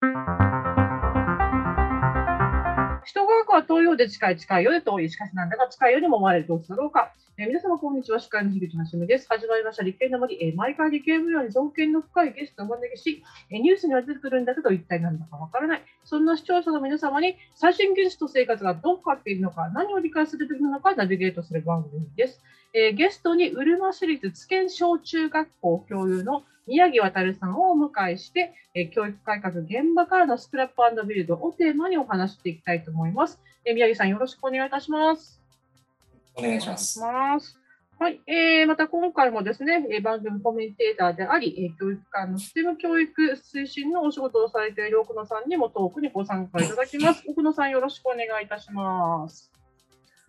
人学は遠いようで近い、近いようで遠い、しかしなんだか近いようにも思われるどうするうか。えー、皆様、こんにちは。司会の樋口はじめです。始まりました、理系の森。えー、毎回理系分野に造形の深いゲストをお招きし、えー、ニュースには出てくるんだけど、一体何だかわからない。そんな視聴者の皆様に、最新技術と生活がどう変わっているのか、何を理解するべきなのか、ナビゲートする番組です。えー、ゲストに、うるま市立津堅小中学校教諭の宮城渉さんをお迎えして、えー、教育改革現場からのスクラップビルドをテーマにお話していきたいと思います。えー、宮城さん、よろしくお願いいたします。お願いします。はい、えー、また今回もですね、え番組コメンテーターであり、え教育館のステム教育推進のお仕事をされている奥野さんにもトークにご参加いただきます。奥野さん、よろしくお願いいたします。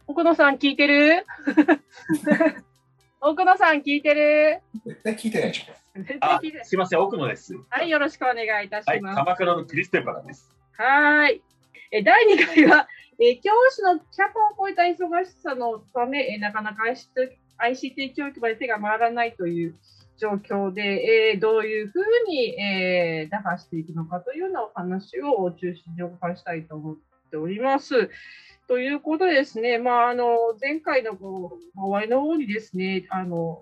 奥野さん、聞いてる？奥野さん、聞いてる？絶対聞いてないでしょ。絶対聞いてない。すみません、奥野です。はい、よろしくお願いいたします。はい、鎌倉のクリステンパラです。はい。え第2回は、え教師のキャパを超えた忙しさのため、えなかなか ICT 教育まで手が回らないという状況で、えー、どういうふうに、えー、打破していくのかというようなお話を中心にお伺いしたいと思っております。ということですね、まあ、あの前回のこう終わりの方にですね、あの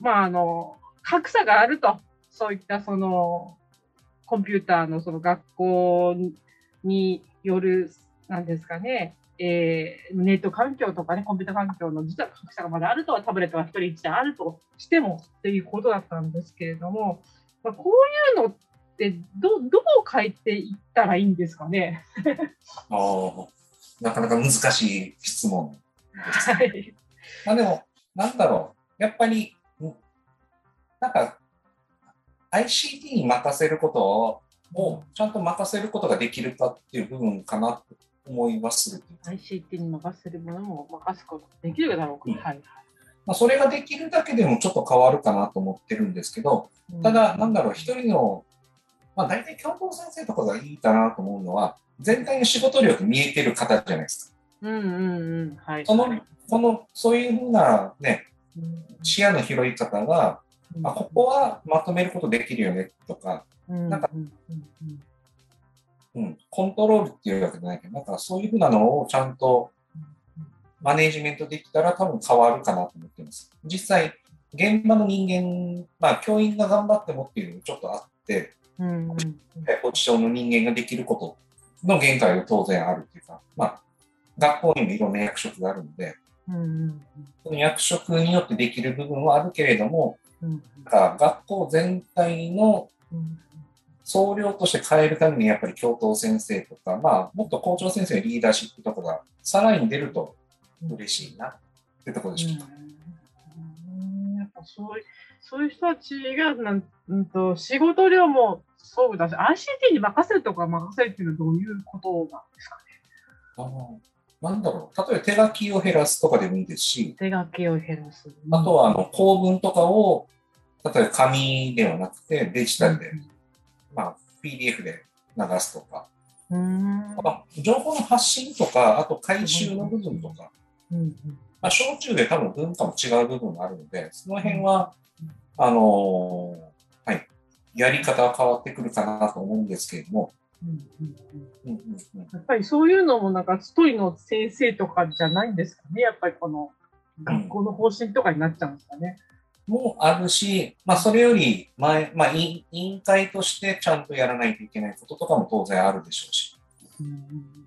まあ、あの格差があると、そういったそのコンピューターのその学校による、なんですかね、えー、ネット環境とかね、コンピューター環境の実は格差がまだあるとは、タブレットが1人1台あるとしてもっていうことだったんですけれども、まあ、こういうのってど、どう変えていったらいいんですかね？あなかなか難しい質問です。はい、まあでも、なんだろう、やっぱり、なんか、ICT に任せることをちゃんと任せることができるかっていう部分かなと思います。ICT に任せるものも任すことができるだろうか。うん、はい。まあ、それができるだけでもちょっと変わるかなと思ってるんですけど、ただ、なんだろう、一人の、まあ、大体教頭先生とかがいいかなと思うのは、全体の仕事量が見えてる方じゃないですか。うんうんうん。はい。その、この、そういうふうなね、視野の広い方が、うん、あ、ここはまとめることできるよねとか、うん、なんか、うん、コントロールっていうわけじゃないけど、なんかそういうふうなのをちゃんとマネージメントできたら多分変わるかなと思ってます。実際、現場の人間、まあ、教員が頑張ってもっていうのもちょっとあって、うんうんうん、ポジションの人間ができることの限界が当然あるっていうか、まあ、学校にもいろんな役職があるので、うん、その役職によってできる部分はあるけれども、うん、か学校全体の総量として変えるためにやっぱり教頭先生とか、まあ、もっと校長先生のリーダーシップとかがさらに出ると嬉しいなってところでしょうか。うん、やっぱそういうそういう人たちがなん、うんと、仕事量もそうだし、ICT に任せるとか任せるっていうのはどういうことなんですかね？あなんだろう、例えば手書きを減らすとかでもいいですし、手書きを減らす。あとはあの構文とかを、例えば紙ではなくてデジタルで、うん、まあ、PDF で流すとか、うん。まあ、情報の発信とか、あと回収の部分とか、うんうん。まあ、小中で多分文化も違う部分があるので、その辺は、あのはい、やり方は変わってくるかなと思うんですけれども、やっぱりそういうのもなんか一人の先生とかじゃないんですかね、やっぱりこの学校の方針とかになっちゃうんですかね？もあるし、まあ、それより前、まあ、委員会としてちゃんとやらないといけないこととかも当然あるでしょうし、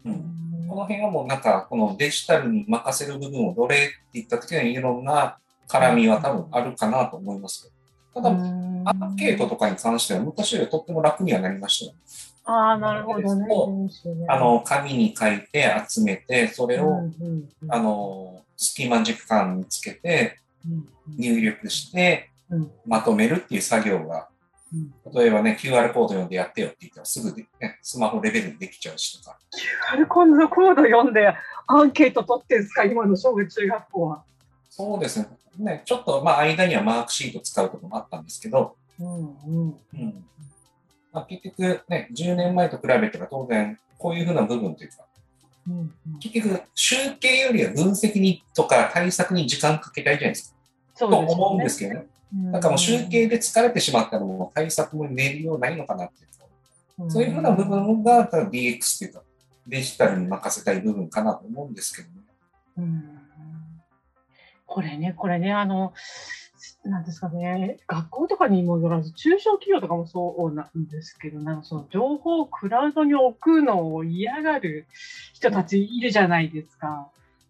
うん、この辺はもうなんかこのデジタルに任せる部分をどれって言った時にいろんな絡みは多分あるかなと思いますただ、アンケートとかに関しては昔よりとっても楽にはなりましたよ、ああ、なるほどね。あの、紙に書いて集めて、それを、あの、隙間時間につけて、入力して、まとめるっていう作業が、例えばね、QR コード読んでやってよって言ったらすぐで、ね、スマホレベルにできちゃうしとか。QR コード読んでアンケート取ってんですか、今の小学中学校は。そうですね。ね、ちょっと、まあ、間にはマークシート使うこともあったんですけど、うんうんうんまあ、結局ね、10年前と比べたら当然、こういうふうな部分というか、うんうん、結局、集計よりは分析にとか対策に時間かけたいじゃないですか。すね、と思うんですけどね。なんかもう集計で疲れてしまったのも対策も練りようないのかなっていう。そういうふうな部分が DX っていうか、デジタルに任せたい部分かなと思うんですけどね。うんこれね、これね、あの、なんですかね、学校とかにもよらず、中小企業とかもそうなんですけど、なんかその情報をクラウドに置くのを嫌がる人たちいるじゃないですか。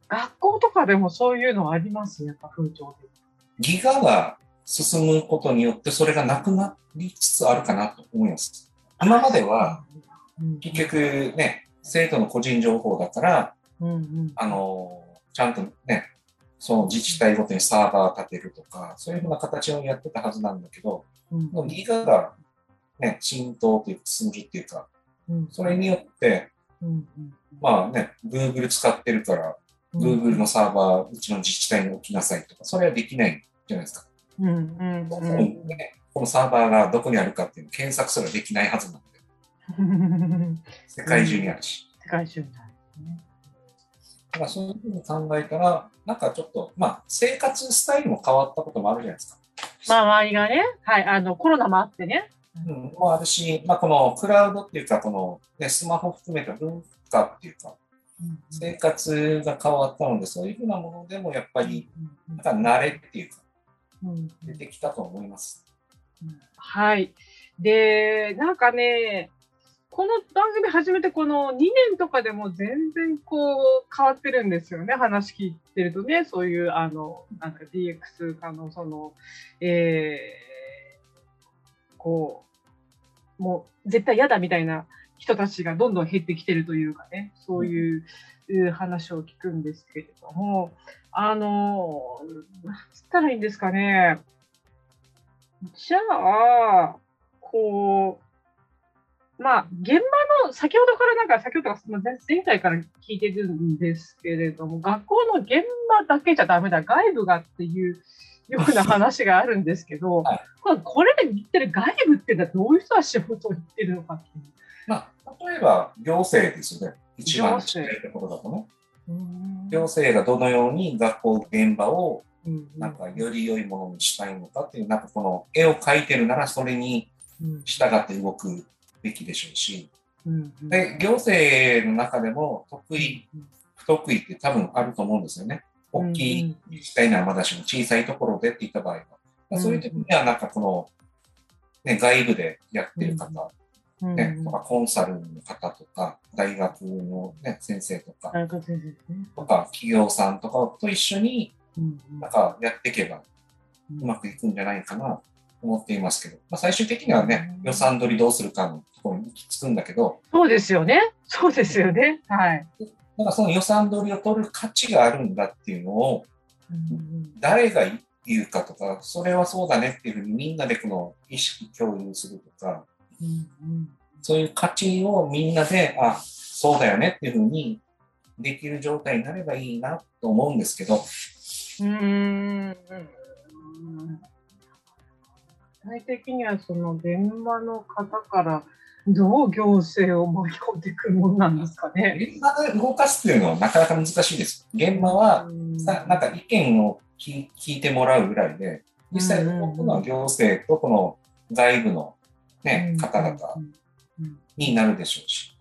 学校とかでもそういうのありますやっぱ風潮で。ギガが進むことによって、それがなくなりつつあるかなと思います。今までは、うん、結局ね、生徒の個人情報だから、うんうん、あの、ちゃんとね、その自治体ごとにサーバー立てるとか、そういうふうな形をやってたはずなんだけど、うん。ギガがね、浸透というか、進むっていうか、うん。それによって、うん。うんまあね、Google 使ってるから、うん。Google のサーバー、うちの自治体に置きなさいとか、それはできないじゃないですか。うん。うん。こうん。ねこのサーバーがどこにあるかっていうの検索すらできないはずなんで、う ん世界中にあるし。世界中にあるねだからそういうふうに考えたら、なんかちょっと、まあ、生活スタイルも変わったこともあるじゃないですか。まあ、周りがね、はい、あの、コロナもあってね。うん、もあるし、まあ、このクラウドっていうか、この、ね、スマホ含めた文化っていうか、生活が変わったので、そういうふうなものでもやっぱり、なんか慣れっていうか、うん出てきたと思います。はい。で、なんかね、この番組始めてこの2年とかでも全然こう変わってるんですよね。話聞いてるとね、そういうあの、なんか DX 化のその、えー、こう、もう絶対嫌だみたいな人たちがどんどん減ってきてるというかね、そういう話を聞くんですけれども、あの、なんつったらいいんですかね。じゃあ、こう、まあ、現場の、先ほどからなんか、先ほどから、前前回から聞いてるんですけれども、学校の現場だけじゃダメだ、外部がっていうような話があるんですけど、はいこれで言ってる外部っていうのはどういう人が仕事を言ってるのかっていう。まあ、例えば、行政ですよね。一番ところだとね。うん行政がどのように学校現場をうんなんかより良いものにしたいのかっていう、なんかこの絵を描いてるならそれにうん従って動くべきでしょうし、うんうん。で、行政の中でも得意、不得意って多分あると思うんですよね。大きい自治体ならまだしも小さいところでって言った場合は。そういう時にはなんかこの、ね、外部でやってる方、うんね、とかコンサルの方とか、大学の、ね、先生とか。とか企業さんとかと一緒にうんなんかやっていけばうまくいくんじゃないかな。と思っていますけど、まあ、最終的にはね、うん予算取りどうするかのところに行き着くんだけど、そうですよね。そうですよね。はい。なんかその予算取りを取る価値があるんだっていうのを、うん誰が言うかとか、それはそうだねっていうふうにみんなでこの意識共有するとか、うんそういう価値をみんなで、あ、そうだよねっていうふうにできる状態になればいいなと思うんですけど、うん体的にはその現場の方からどう行政を巻き込んでいくもんなんですかね。現場で動かすっていうのはなかなか難しいです。現場はうん。さなんか意見を聞聞いてもらうぐらいで、実際動くのは行政とこの外部の、ね、方々になるでしょうし、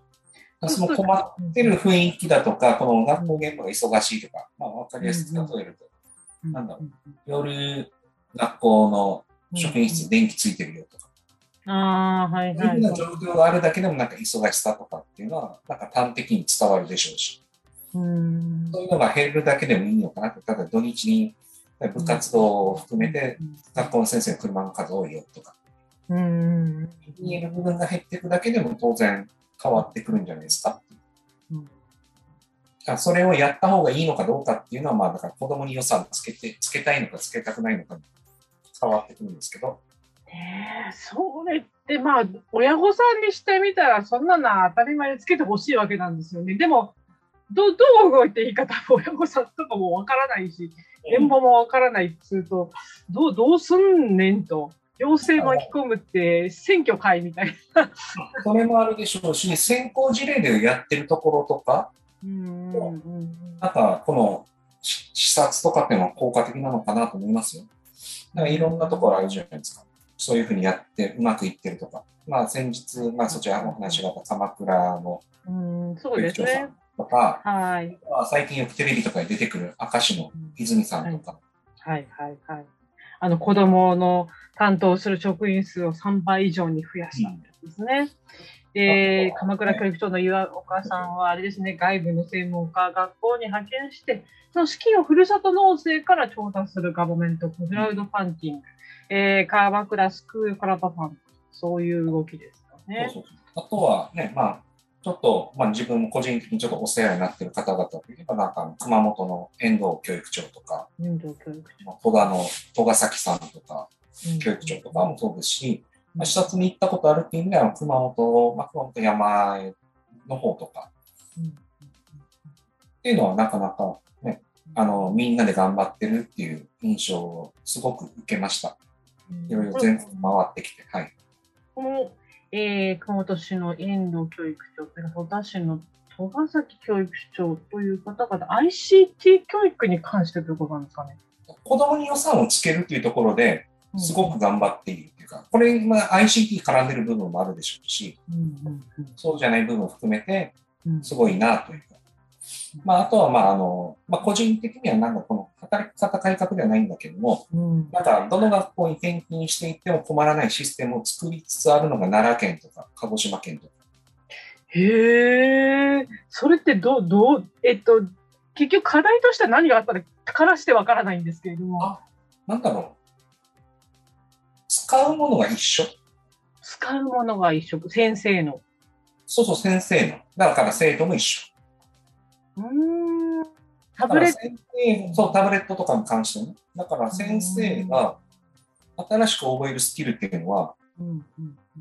その困ってる雰囲気だとか、この学校現場が忙しいとか、まあ分かりやすく例えると、なんだろ夜学校の職員室電気ついてるよとか、ああ、はいはい。そういうふうな状況があるだけでもなんか忙しさとかっていうのは、なんか端的に伝わるでしょうし、うん。そういうのが減るだけでもいいのかなと。ただ土日に部活動を含めて学校の先生の車の数多いよとか、うん。見える部分が減っていくだけでも当然変わってくるんじゃないですか。う。うんそれをやった方がいいのかどうかっていうのは、まあだから子供に予算つけて、つけたいのかつけたくないのか変わってくるんですけど、ねえそれってまあ親御さんにしてみたらそんなのは当たり前につけてほしいわけなんですよね。でもどどう動いていいか多分親御さんとかもわからないし現場もわからないっつうとどうどうすんねんと行政巻き込むって選挙会みたいな。それもあるでしょうし、先行事例でやってるところとか、うんなんかこのし視察とかっていうのは効果的なのかなと思いますよ。だからいろんなところあるじゃないですか。そういうふうにやってうまくいってるとか、まあ先日、まあそちらの話があった鎌倉のうん、そうですね。とか、はい。まあ最近よくテレビとかに出てくる明石の泉さんとか、はいはいはい。あの子供の担当する職員数を3倍以上に増やしたんですね。で、鎌倉教育長の岩岡さんは、あれですね、外部の専門家、学校に派遣して、その資金をふるさと納税から調達するガバメントクラウドファンディング、えー、鎌倉スクールカラバファン。ド、そういう動きですよね。そうそう。あとはね、まあ、ちょっと、まあ自分も個人的にちょっとお世話になっている方々といえば、なんか熊本の遠藤教育長とか、運動教育まあ戸田の戸ヶ崎さんとか、長教育長とかもそうですし、まあ、視察に行ったことあるっていう意味では、熊本、まあ、熊本山の方とか、っていうのはなかなかね、あの、みんなで頑張ってるっていう印象をすごく受けました。いろいろ全国回ってきて、はい。この、えー、熊本市の遠藤教育長、戸田市の戸ヶ崎教育長という方々、ICT 教育に関してということなんですかね？子供に予算をつけるっていうところで、すごく頑張っているっていうか、これ、まあ、ICT 絡んでる部分もあるでしょうし、そうじゃない部分を含めて、すごいなというか。まあ、あとは、まあ、あの、まあ、個人的にはなんかこの働き方改革ではないんだけども、なんかどの学校に転勤していっても困らないシステムを作りつつあるのが奈良県とか鹿児島県とか。へえ、それってどう、どう、えっと、結局課題としては何があったらからしてわからないんですけれども。なんだろう。使うものが一緒？使うものが一緒。先生の。そうそう、先生の。だから生徒も一緒。うん。タブレットそう、タブレットとかに関してね。だから先生が新しく覚えるスキルっていうのは、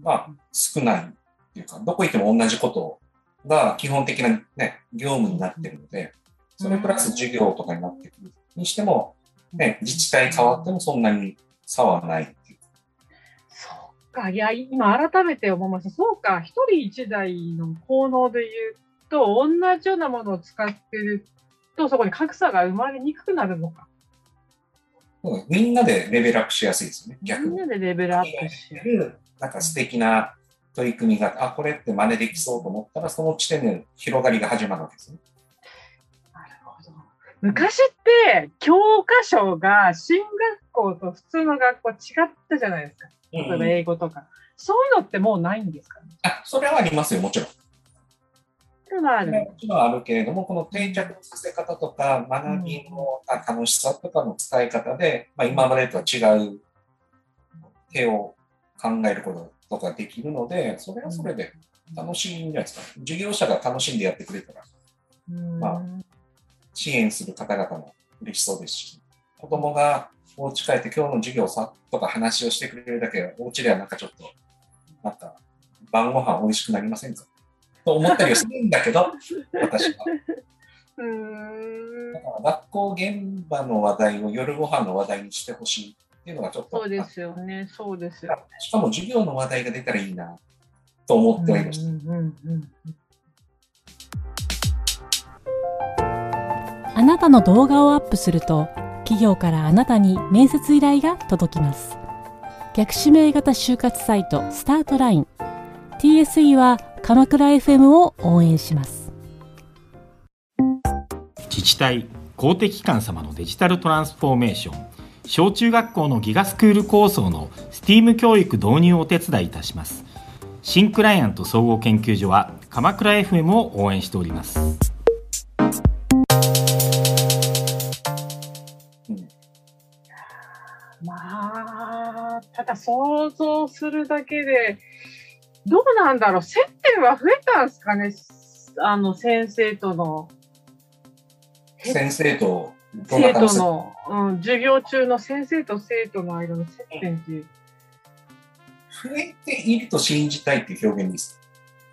まあ、少ないっていうか、どこ行っても同じことが基本的なね、業務になってるので、それプラス授業とかになってくるにしても、ね、自治体変わってもそんなに差はないか、いや、今改めて思いました。そうか、一人一台の効能で言うと、同じようなものを使ってると、そこに格差が生まれにくくなるのか。みんなでレベルアップしやすいですよね、逆に。みんなでレベルアップしやすい。なんか素敵な取り組みが、あ、これって真似できそうと思ったら、その地点で広がりが始まるわけですね。なるほど。昔って、教科書が進学校と普通の学校違ったじゃないですか。例えば英語とか。うん、そういうのってもうないんですかね？あ、それはありますよ、もちろん。あるもちろんあるけれども、この定着させ方とか、学びの楽しさとかの使い方で、まあ、今までとは違う手を考えることとかできるので、それはそれで楽しいんじゃないですか。授業者が楽しんでやってくれたら、まあ、支援する方々も嬉しそうですし、子供がお家帰って今日の授業さとか話をしてくれるだけ、お家ではなんかちょっと、なんか晩ご飯美味しくなりませんか？と思ったりはするんだけど、私は。だから学校現場の話題を夜ご飯の話題にしてほしいっていうのがちょっと。そうですよね、そうですよ、ね。しかも授業の話題が出たらいいなと思ってはいました。あなたの動画をアップすると、企業からあなたに面接依頼が届きます。逆指名型就活サイトスタートライン。TSE は鎌倉 FM を応援します。自治体公的機関様のデジタルトランスフォーメーション。小中学校のギガスクール構想の STEAM 教育導入をお手伝いいたします。新クライアント総合研究所は鎌倉 FM を応援しております。まあ、ただ想像するだけで、どうなんだろう、接点は増えたんですかね、あの先生との。先生と生徒の、うん、授業中の先生と生徒の間の接点っていう。増えていると信じたいっていう表現です。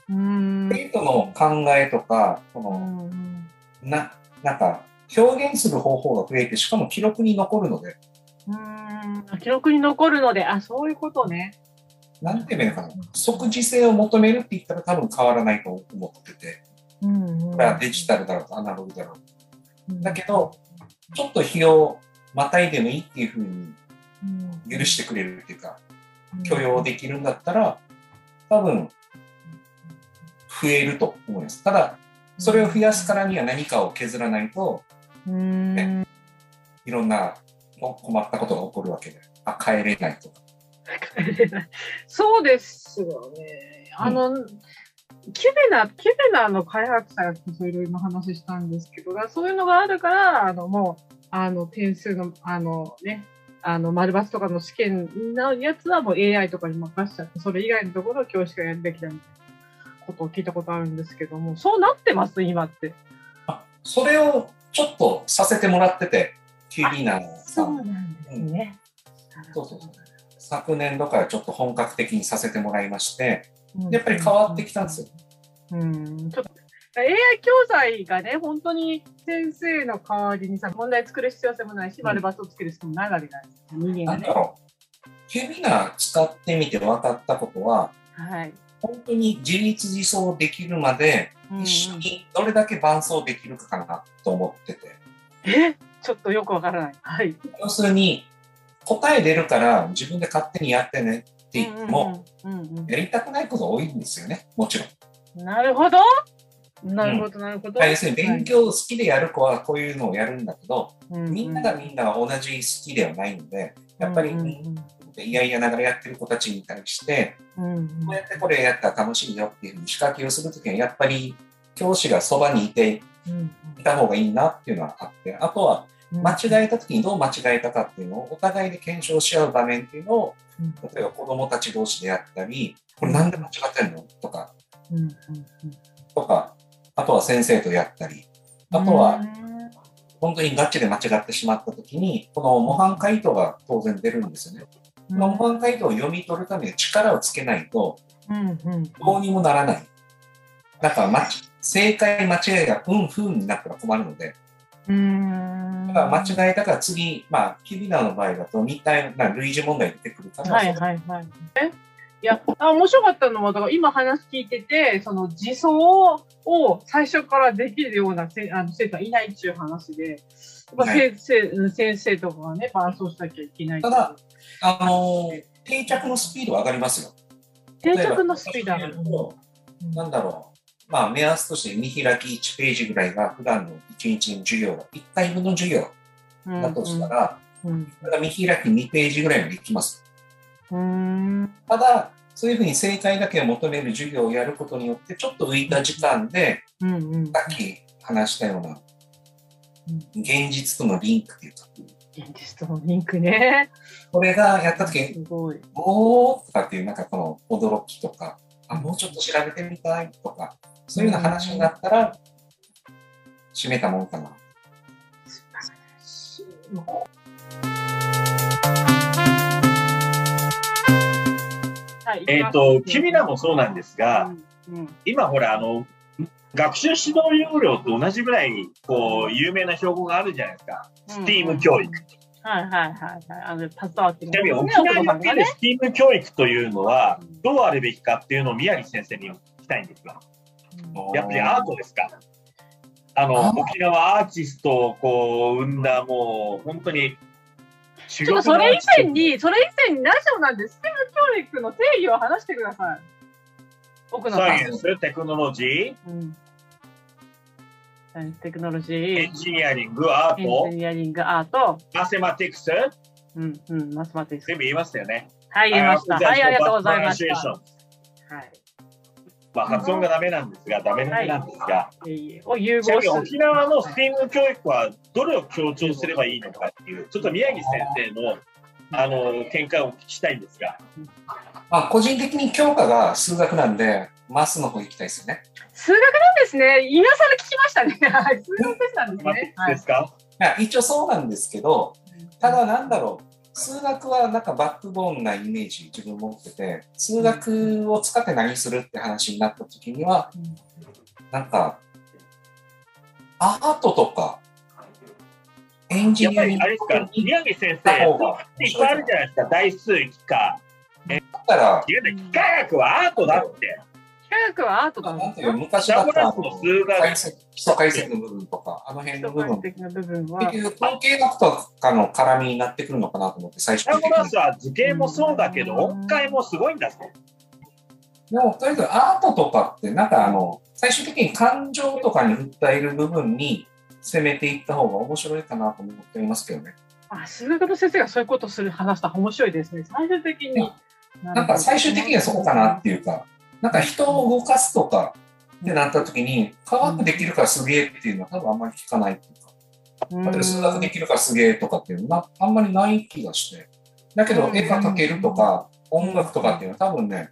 うん生徒の考えとか、この、な、なんか、表現する方法が増えて、しかも記録に残るので。うん、記録に残るので、あ、そういうことね。なんて言うのかな、即時性を求めるって言ったら多分変わらないと思ってて、うんうん、デジタルだろうとアナログだろう。だけど、ちょっと日をまたいでもいいっていうふうに許してくれるっていうか、許容できるんだったら、多分、増えると思います。ただ、それを増やすからには何かを削らないと、うん。いろんな困ったことが起こるわけで、あ、帰れないとか。そうですよね。あの、キュベナ、キュベナの開発者がいろいろ話したんですけど、そういうのがあるから、あの、もう、あの、点数の、あのね、あの、丸抜とかの試験のやつはもう AI とかに任しちゃって、それ以外のところを教師がやるべきだみたいなことを聞いたことあるんですけども、そうなってます、今って。あ、それをちょっとさせてもらってて、キュービーナさん。なんですね。そうそうそう。昨年度からちょっと本格的にさせてもらいまして、やっぱり変わってきたんですよ。うん、ちょっと AI 教材がね、本当に先生の代わりにさ、問題作る必要性もないし、丸バツをつける必要もないわけじゃないですか、人間がねなんだ。ろう。キュービーナ使ってみて分かったことは、はい。本当に自立自走できるまで、うんうん一緒にどれだけ伴走できるかかなと思ってて。え？ちょっとよくわからない。はい。要するに、答え出るから自分で勝手にやってねって言っても、やりたくないこと多いんですよね、もちろん。うん、なるほど。なるほど、なるほど。はい要するに勉強好きでやる子はこういうのをやるんだけど、はいみんながみんな同じ好きではないので、やっぱり、いやいやながらやってる子たちに対して、うんうんこうやってこれやったら楽しいよっていうふうに仕掛けをするときは、やっぱり教師がそばにいてうんいた方がいいなっていうのはあって、あとはうん間違えたときにどう間違えたかっていうのをお互いで検証し合う場面っていうのを、うん。例えば子供たち同士でやったり、これなんで間違ってんの？とか、とか、あとは先生とやったり、あとは本当にガチで間違ってしまったときに、この模範回答が当然出るんですよね。この模範回答を読み取るために力をつけないと、どうにもならない。だから、正解、間違いがうんふんになったら困るので、うんだから間違えたから次、まあ、キビナの場合だと似たような類似問題出てくるから、はいはいはい。え？いや、あ面白かったのは、だから今話聞いてて、その自走を最初からできるようなせあの生徒はいないっていう話で、やっぱは先生うん先生とかがね、伴走しなきゃいけない。ただ、あのー定着のスピードは上がりますよ。定着のスピード上がるなんだろう。まあ、目安として見開き1ページぐらいが普段の1日の授業が1回分の授業うんだとしたら、うんそれが見開き2ページぐらいまでいきます。うんただ、そういうふうに正解だけを求める授業をやることによって、ちょっと浮いた時間で、うんうんさっき話したような、現実とのリンクっていうか、現実とのリンクね。これがやったときに、すごい。おーとかっていう、なんかこの驚きとか、あ、もうちょっと調べてみたいとか、そういうような話になったら、締めたもんかな。はいえっ、と、キビナもそうなんですが、うんうん今ほら、あの、学習指導要領と同じぐらい、こう、有名な標語があるじゃないですか。スティーム教育。はいはいはいはい。あの、携わってちなみに沖ね、お縄におるスティーム教育というのは、どうあるべきかっていうのを宮城先生に聞きたいんですよ。やっぱりアートですか？あの、沖縄アーティストをこう、生んだ、もう、本当に、ちちょっとそれ以前に、それ以前にラジオなんで、ステム教育の定義を話してください。奥野さん。サイエンス、テクノロジー、うん。サイエンステクノロジーエン、ジニアリング、アーエトンジ、ニアリング、アート、マセマティクス、うん、うん、マスマティクス。全部言いましたよね。はい、言いました。はい、ありがとうございました。はい。まあ、発音がダメなんですが、ダメなんですが、を融ちなみに合する。沖縄のスティーム教育はどれを強調すればいいのかっていう、ちょっと宮城先生のあの見解をお聞きしたいんですが、まあ、個人的に教科が数学なんで、マスの方行きたいですよね。数学なんですね。今更聞きましたね。はい、数学でしたんですね。ですか、いや、一応そうなんですけど、ただなんだろう、数学はなんかバックボーンなイメージ自分持ってて、数学を使って何するって話になった時には、なんか、アートとか、エンジニアリングりあれですか、に宮城先た生、いっぱいあるじゃないですか、大数機科。だから、いや機械学はアートだって。機学はアートだもん昔だったらあの数学解析基礎解析の部分とか、あの辺の部分、的な部分は結局統計学とかの絡みになってくるのかなと思って、最初にラスは図形もそうだけど、音階もすごいんだぞ。でも、とりあえずアートとかって、なんかあの、最終的に感情とかに訴える部分に攻めていった方が面白いかなと思っていますけどね。あ数学の先生がそういうことする話したら面白いですね。最終的に。なんか最終的にはそこかなっていうか、なんか人を動かすとかってなった時に、科学できるからすげえっていうのは多分あんまり聞かないっていうか、うん。例えば数学できるからすげえとかっていうのはあんまりない気がして。だけど絵が描けるとか音楽とかっていうのは多分ね、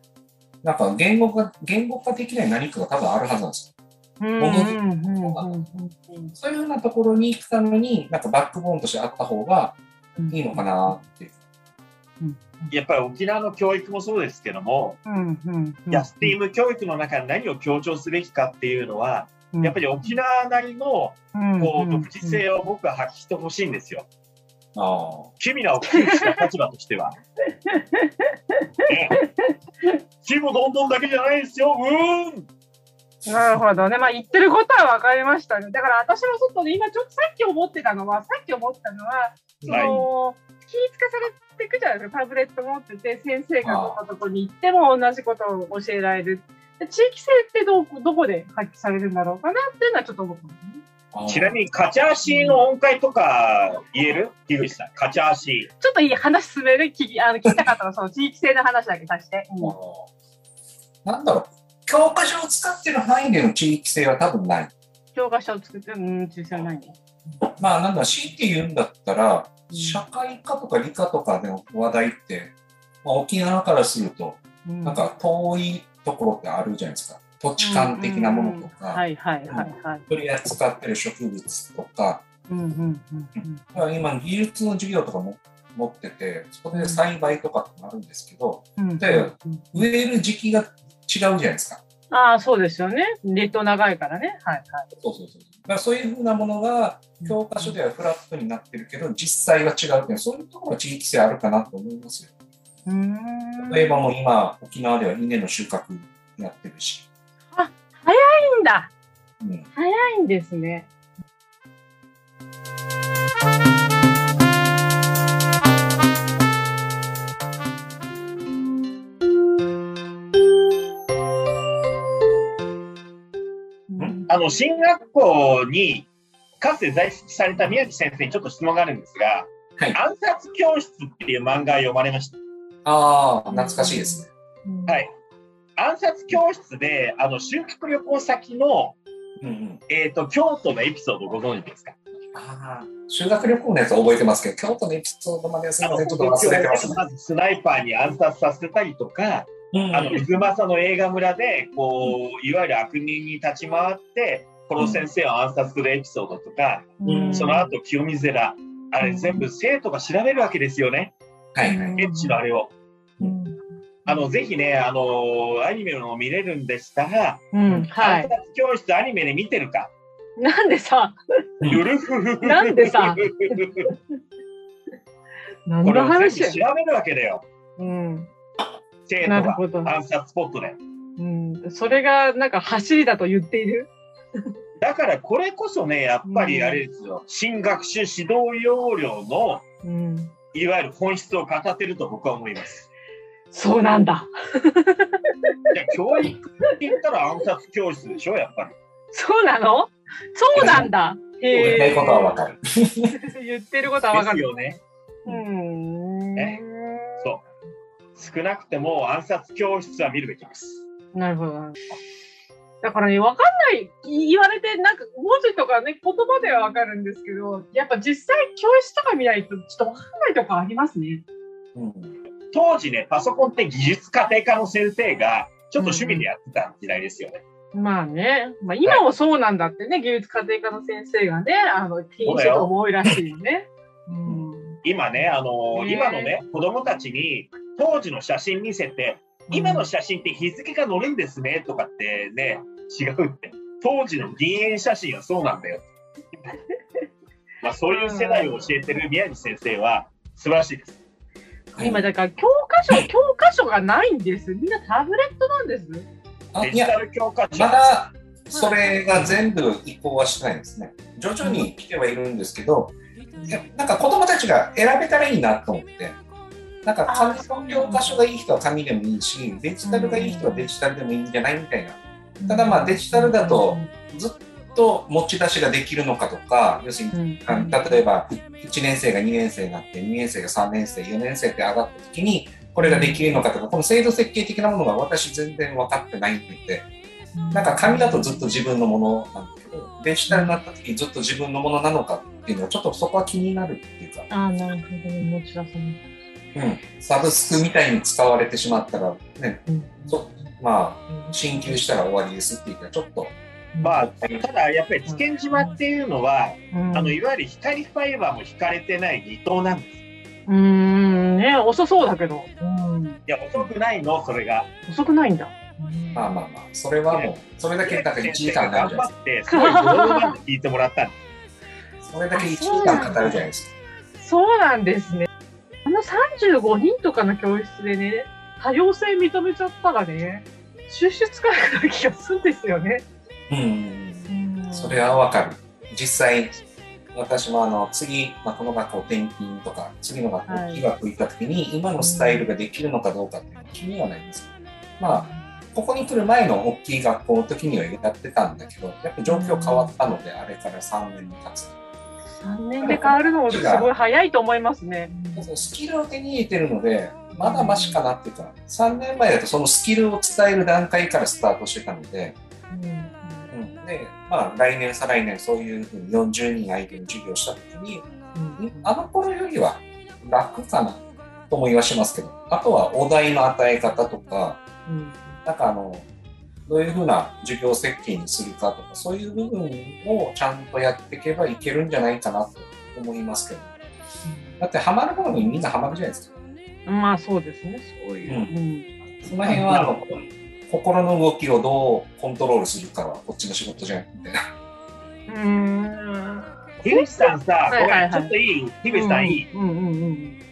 なんか言語化、言語化できない何かが多分あるはずなんですよ。そういうふうなところに行くために、なんかバックボーンとしてあった方がいいのかなっていう。やっぱり沖縄の教育もそうですけども、うんうんうんいや、スティーム教育の中で何を強調すべきかっていうのは、やっぱり沖縄なりのこう独自性を僕は発揮してほしいんですよ。あ君らを窮した立場としては。ねちむどんどんだけじゃないですよ。うーん。なるほどね。まあ言ってることは分かりましたね。だから私もちょっとね、今ちょっとさっき思ってたのは、さっき思ったのは、その、気ぃつかされていくじゃないですか。タブレット持ってて、先生がどんなとこに行っても同じことを教えられる。で地域性ってどこどこで発揮されるんだろうかなっていうのはちょっと思っね。あ。ちなみに、カチャーシーの音階とか言える？樋口さん、カチャーシちょっといい話進める？聞きあの聞きたかったのは、その地域性の話だけさせて。うんなんだろう。教科書を使ってる範囲での地域性は多分ない。教科書を作って、うん、地域性はないね。まあ、なんだろう、強いて言うんだったら、うん社会科とか理科とかでの話題って、まあ、沖縄からすると、うんなんか遠いところってあるじゃないですか。土地勘的なものとか。取り扱ってる植物とか、今、技術の授業とかも持ってて、そこで栽培とかってもあるんですけど、うんでうん植える時期が違うじゃないですか。ああ、そうですよね。列島長いからね。はいはい。そうそうそう。だからそういうふうなものが教科書ではフラットになってるけど、実際は違うっていう、そういうところは地域性あるかなと思いますよ。うーん。例えばもう今、沖縄では稲の収穫やってるし。いいんだ。うん、早いんですね。あの、進学校にかつて在籍された宮城先生にちょっと質問があるんですが、はい暗殺教室っていう漫画を読まれました。ああ、懐かしいですね。はい。暗殺教室で、あの、修学旅行先の、うんうん。えっ、と、京都のエピソードご存知ですか？ああ、修学旅行のやつは覚えてますけど、京都のエピソードまではすみません、ちょっと忘れてますね。まずスナイパーに暗殺させたりとか、うんあの、渦政の映画村で、こう、いわゆる悪人に立ち回って、この先生を暗殺するエピソードとか、うんその後、清水寺、あれ全部生徒が調べるわけですよね。はいはい。エッチのあれを。あの、ぜひね、あの、アニメの見れるんでしたら、うん、はい。暗殺教室アニメで見てるか。なんでさ、うんゆるふふふ。なんでさ？何これをの話全部調べるわけだよ。うん、生徒がなるほど。暗殺スポットで。うん、それがなんか走りだと言っている？だからこれこそね、やっぱりあれですよ、新学習指導要領のうん、いわゆる本質を語ってると僕は思います。そうなんだ。いや、教育って言ったら暗殺教室でしょ、やっぱり。そうなの？そうなんだ。へえ。言いたいことはわかる。言ってることはわかる。ですよね。うーん。ね。少なくても暗殺教室は見るべきです。なるほど。だからね、わかんない、い言われて、なんか文字とかね、言葉ではわかるんですけど、やっぱ実際教室とか見ないとちょっとわかんないとこありますね。うん当時ね、パソコンって技術家庭科の先生がちょっと趣味でやってた時代ですよね。まあね、まあ今もそうなんだってね、芸術家庭科の先生がね、あの、禁止と多いらしいよね。うん。今ね、あのね今のね、子供たちに当時の写真見せて、今の写真って日付が載るんですねとかってね、違うって。当時の銀塩写真はそうなんだよ。まあそういう世代を教えてる宮城先生は素晴らしいです。今だから教科書、教科書がないんです。みんなタブレットなんです。デジあいやタル教科書。まだそれが全部移行はしてないんですね。徐々に来てはいるんですけど、なんか子供たちが選べたらいいなと思って、なんか紙の教科書がいい人は紙でもいいし、デジタルがいい人はデジタルでもいいんじゃないみたいな。ただまあデジタルだとずっと持ち出しができるのかとか、要するに例えば1年生が2年生になって、2年生が3年生、4年生って上がった時に、これができるのかとか、この制度設計的なものが私全然分かってないんで、なんか紙だとずっと自分のものなんだけど、デジタルになった時にずっと自分のものなのかっていうのは、ちょっとそこは気になるっていうか、ああ、なるほど。ね。持ち出さない。うん、サブスクみたいに使われてしまったら、ね、うんそまあ、進級したら終わりですっていうか、ちょっと、まあ、ただやっぱり津堅島っていうのは、うんあのいわゆる光ファイバーも引かれてない離島なんです。うーん、ね、遅そうだけど。うん、いや、遅くないの、それが。遅くないんだ。まあまあまあ、それはもう、それだけなんか1時間になるじゃない頑張って、すごいブログまで聞いてもらったんです。ですか。それだけ1時間語るじゃないですか。そうなんですね。あの35人とかの教室でね、多様性認めちゃったらね、収集つかなくなる気がするんですよね。うん、それはわかる。実際、私もあの次、まあ、この学校転勤とか、次の学校、はい大きい学校行った時に、今のスタイルができるのかどうかっていうのは気にはなります。まあ、ここに来る前の大きい学校の時にはやってたんだけど、やっぱ状況変わったので、あれから3年経つ。3年で変わるのもすごい早いと思いますね。スキルを手に入れてるので、まだマシかなっていうか、3年前だとそのスキルを伝える段階からスタートしてたので、うん、で、まあ、来年、再来年、そういうふうに40人相手に授業したときに、あの頃よりは楽かなと思いはしますけど、あとはお題の与え方とか、なんかあの、どういうふうな授業設計にするかとか、そういう部分をちゃんとやっていけばいけるんじゃないかなと思いますけど。だって、ハマるものにみんなハマるじゃないですか。まあそうですね、そういう。うんその辺はあの、心の動きをどうコントロールするかはこっちの仕事じゃないみたいな。うん。樋口さんさ、はいはいはいごめん、ちょっといい？樋口さんいい、うんうんうん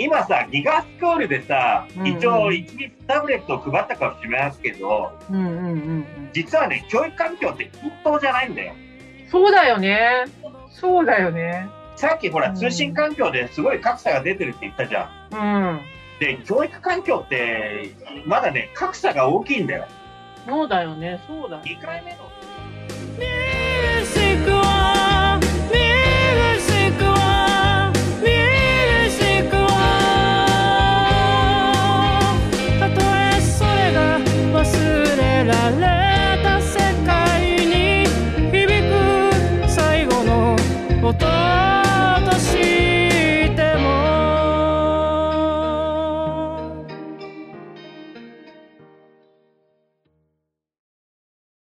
今さ、ギガスクールでさ、うん一応一律タブレットを配ったかもしれないけど、うんうんうんうん。実はね、教育環境って均等じゃないんだよ。そうだよね。そうだよね。さっきほら、うん通信環境ですごい格差が出てるって言ったじゃん。うん。で、教育環境って、まだね、格差が大きいんだよ。そうだよね。そうだよね。2回目の